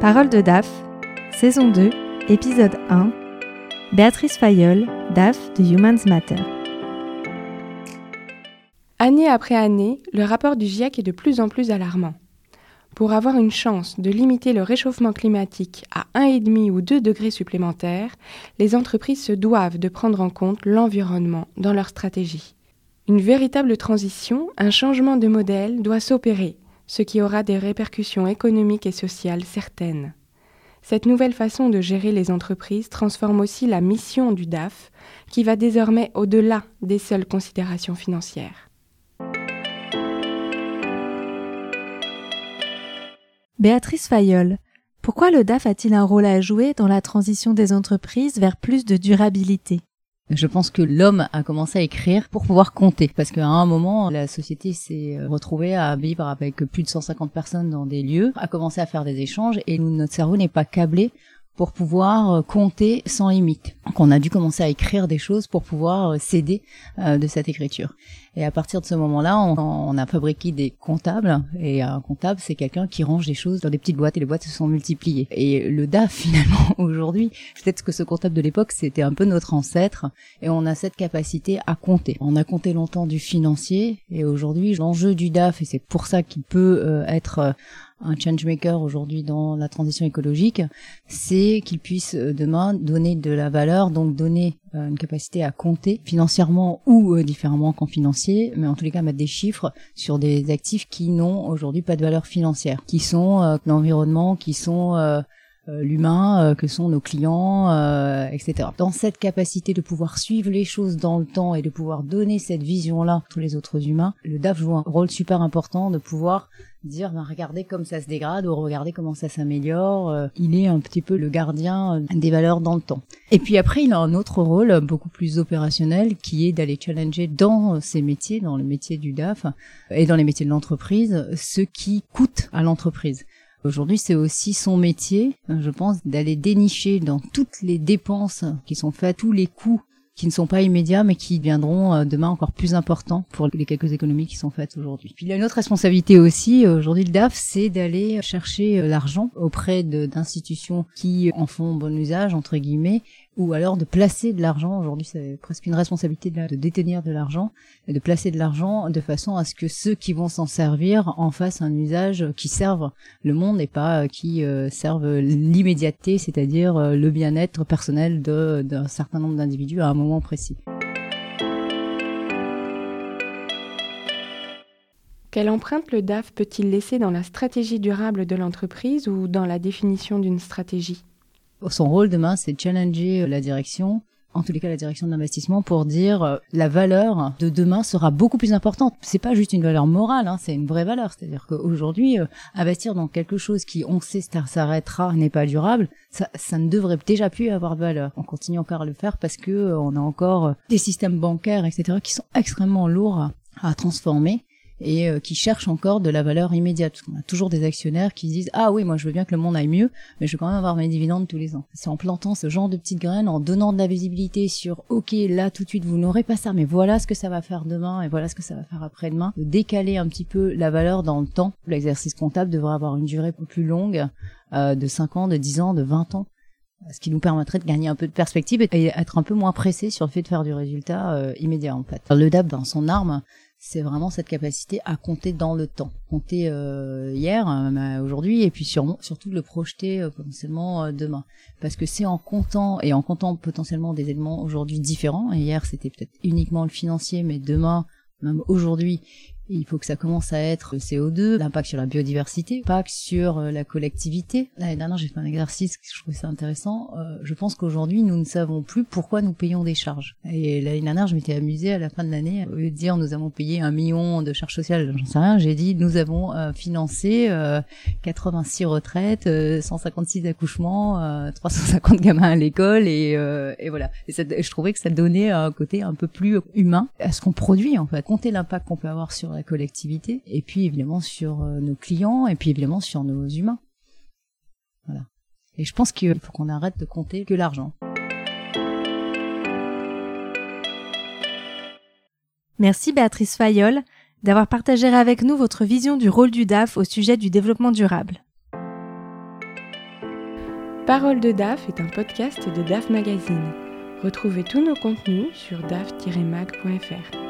Parole de DAF, saison 2, épisode 1. Béatrice Fayolle, DAF de Humans Matter. Année après année, le rapport du GIEC est de plus en plus alarmant. Pour avoir une chance de limiter le réchauffement climatique à 1,5 ou 2 degrés supplémentaires, les entreprises se doivent de prendre en compte l'environnement dans leur stratégie. Une véritable transition, un changement de modèle doit s'opérer ce qui aura des répercussions économiques et sociales certaines. Cette nouvelle façon de gérer les entreprises transforme aussi la mission du DAF, qui va désormais au-delà des seules considérations financières. Béatrice Fayolle, pourquoi le DAF a-t-il un rôle à jouer dans la transition des entreprises vers plus de durabilité? Je pense que l'homme a commencé à écrire pour pouvoir compter, parce qu'à un moment, la société s'est retrouvée à vivre avec plus de 150 personnes dans des lieux, a commencé à faire des échanges, et notre cerveau n'est pas câblé pour pouvoir euh, compter sans limite. Donc on a dû commencer à écrire des choses pour pouvoir s'aider euh, de cette écriture. Et à partir de ce moment-là, on, a fabriqué des comptables. Et un comptable, c'est quelqu'un qui range des choses dans des petites boîtes et les boîtes se sont multipliées. Et le DAF, finalement, aujourd'hui, peut-être que ce comptable de l'époque, c'était un peu notre ancêtre. Et on a cette capacité à compter. On a compté longtemps du financier. Et aujourd'hui, l'enjeu du DAF, et c'est pour ça qu'il peut euh, être un changemaker aujourd'hui dans la transition écologique, c'est qu'il puisse euh, demain donner de la valeur, donc donner euh, une capacité à compter financièrement ou euh, différemment qu'en financier, mais en tous les cas mettre des chiffres sur des actifs qui n'ont aujourd'hui pas de valeur financière, qui sont l'environnement, qui sont l'humain, euh, que sont nos clients, euh, etc. Dans cette capacité de pouvoir suivre les choses dans le temps et de pouvoir donner cette vision-là à tous les autres humains, le DAF joue un rôle super important de pouvoir dire ben, regardez comme ça se dégrade ou regardez comment ça s'améliore. il est un petit peu le gardien des valeurs dans le temps. Et puis après, il a un autre rôle beaucoup plus opérationnel qui est d'aller challenger dans ces métiers, dans le métier du DAF et dans les métiers de l'entreprise, ce qui coûte à l'entreprise. Aujourd'hui, c'est aussi son métier, je pense, d'aller dénicher dans toutes les dépenses qui sont faites, tous les coûts qui ne sont pas immédiats mais qui deviendront euh, demain encore plus importants pour les quelques économies qui sont faites aujourd'hui. Puis il y a une autre responsabilité aussi euh, aujourd'hui le DAF, c'est d'aller chercher euh, l'argent auprès d'institutions qui en font bon usage entre guillemets ou alors de placer de l'argent. Aujourd'hui, c'est presque une responsabilité de, détenir de l'argent et de placer de l'argent de façon à ce que ceux qui vont s'en servir en fassent un usage qui serve le monde et pas qui serve l'immédiateté, c'est-à-dire le bien-être personnel d'un certain nombre d'individus à un moment précis. Quelle empreinte le DAF peut-il laisser dans la stratégie durable de l'entreprise ou dans la définition d'une stratégie? Son rôle demain, c'est de challenger la direction en tous les cas la direction d'investissement pour dire euh, la valeur de demain sera beaucoup plus importante. C'est pas juste une valeur morale, hein, c'est une vraie valeur. C'est-à-dire qu'aujourd'hui, euh, investir dans quelque chose qui on sait s'arrêtera n'est pas durable, ça, ça ne devrait déjà plus avoir de valeur. On continue encore à le faire parce que euh, on a encore des systèmes bancaires, etc., qui sont extrêmement lourds à transformer et euh, qui cherchent encore de la valeur immédiate. Parce qu'on a toujours des actionnaires qui disent ah oui moi je veux bien que le monde aille mieux, mais je veux quand même avoir mes dividendes tous les ans. C'est en plantant ce genre de petites graines, en donnant de la visibilité sur ok là tout de suite vous n'aurez pas ça, mais voilà ce que ça va faire demain et voilà ce que ça va faire après-demain. De décaler un petit peu la valeur dans le temps. L'exercice comptable devrait avoir une durée plus longue, euh, de 5 ans, de 10 ans, de 20 ans ce qui nous permettrait de gagner un peu de perspective et être un peu moins pressé sur le fait de faire du résultat euh, immédiat en fait. Le DAB dans son arme, c'est vraiment cette capacité à compter dans le temps, compter euh, hier, euh, aujourd'hui, et puis surtout de le projeter euh, potentiellement demain. Parce que c'est en comptant et en comptant potentiellement des éléments aujourd'hui différents. Et hier c'était peut-être uniquement le financier, mais demain, même aujourd'hui, il faut que ça commence à être le CO2, l'impact sur la biodiversité, l'impact sur euh, la collectivité. L'année dernière, j'ai fait un exercice, je trouvais ça intéressant. Euh, je pense qu'aujourd'hui, nous ne savons plus pourquoi nous payons des charges. Et l'année dernière, je m'étais amusée à la fin de l'année, au de dire nous avons payé un million de charges sociales, j'en sais rien, j'ai dit nous avons euh, financé 86 retraites, 156 accouchements, 350 gamins à l'école, et, voilà. Je trouvais que ça donnait un côté un peu plus humain à ce qu'on produit en fait. Compter l'impact qu'on peut avoir sur la collectivité, et puis évidemment sur euh, nos clients, et puis évidemment sur nos humains. Voilà. Et je pense qu'il faut qu'on arrête de compter que l'argent. Merci Béatrice Fayolle d'avoir partagé avec nous votre vision du rôle du DAF au sujet du développement durable. Parole de DAF est un podcast de DAF Magazine. Retrouvez tous nos contenus sur daf-mag.fr.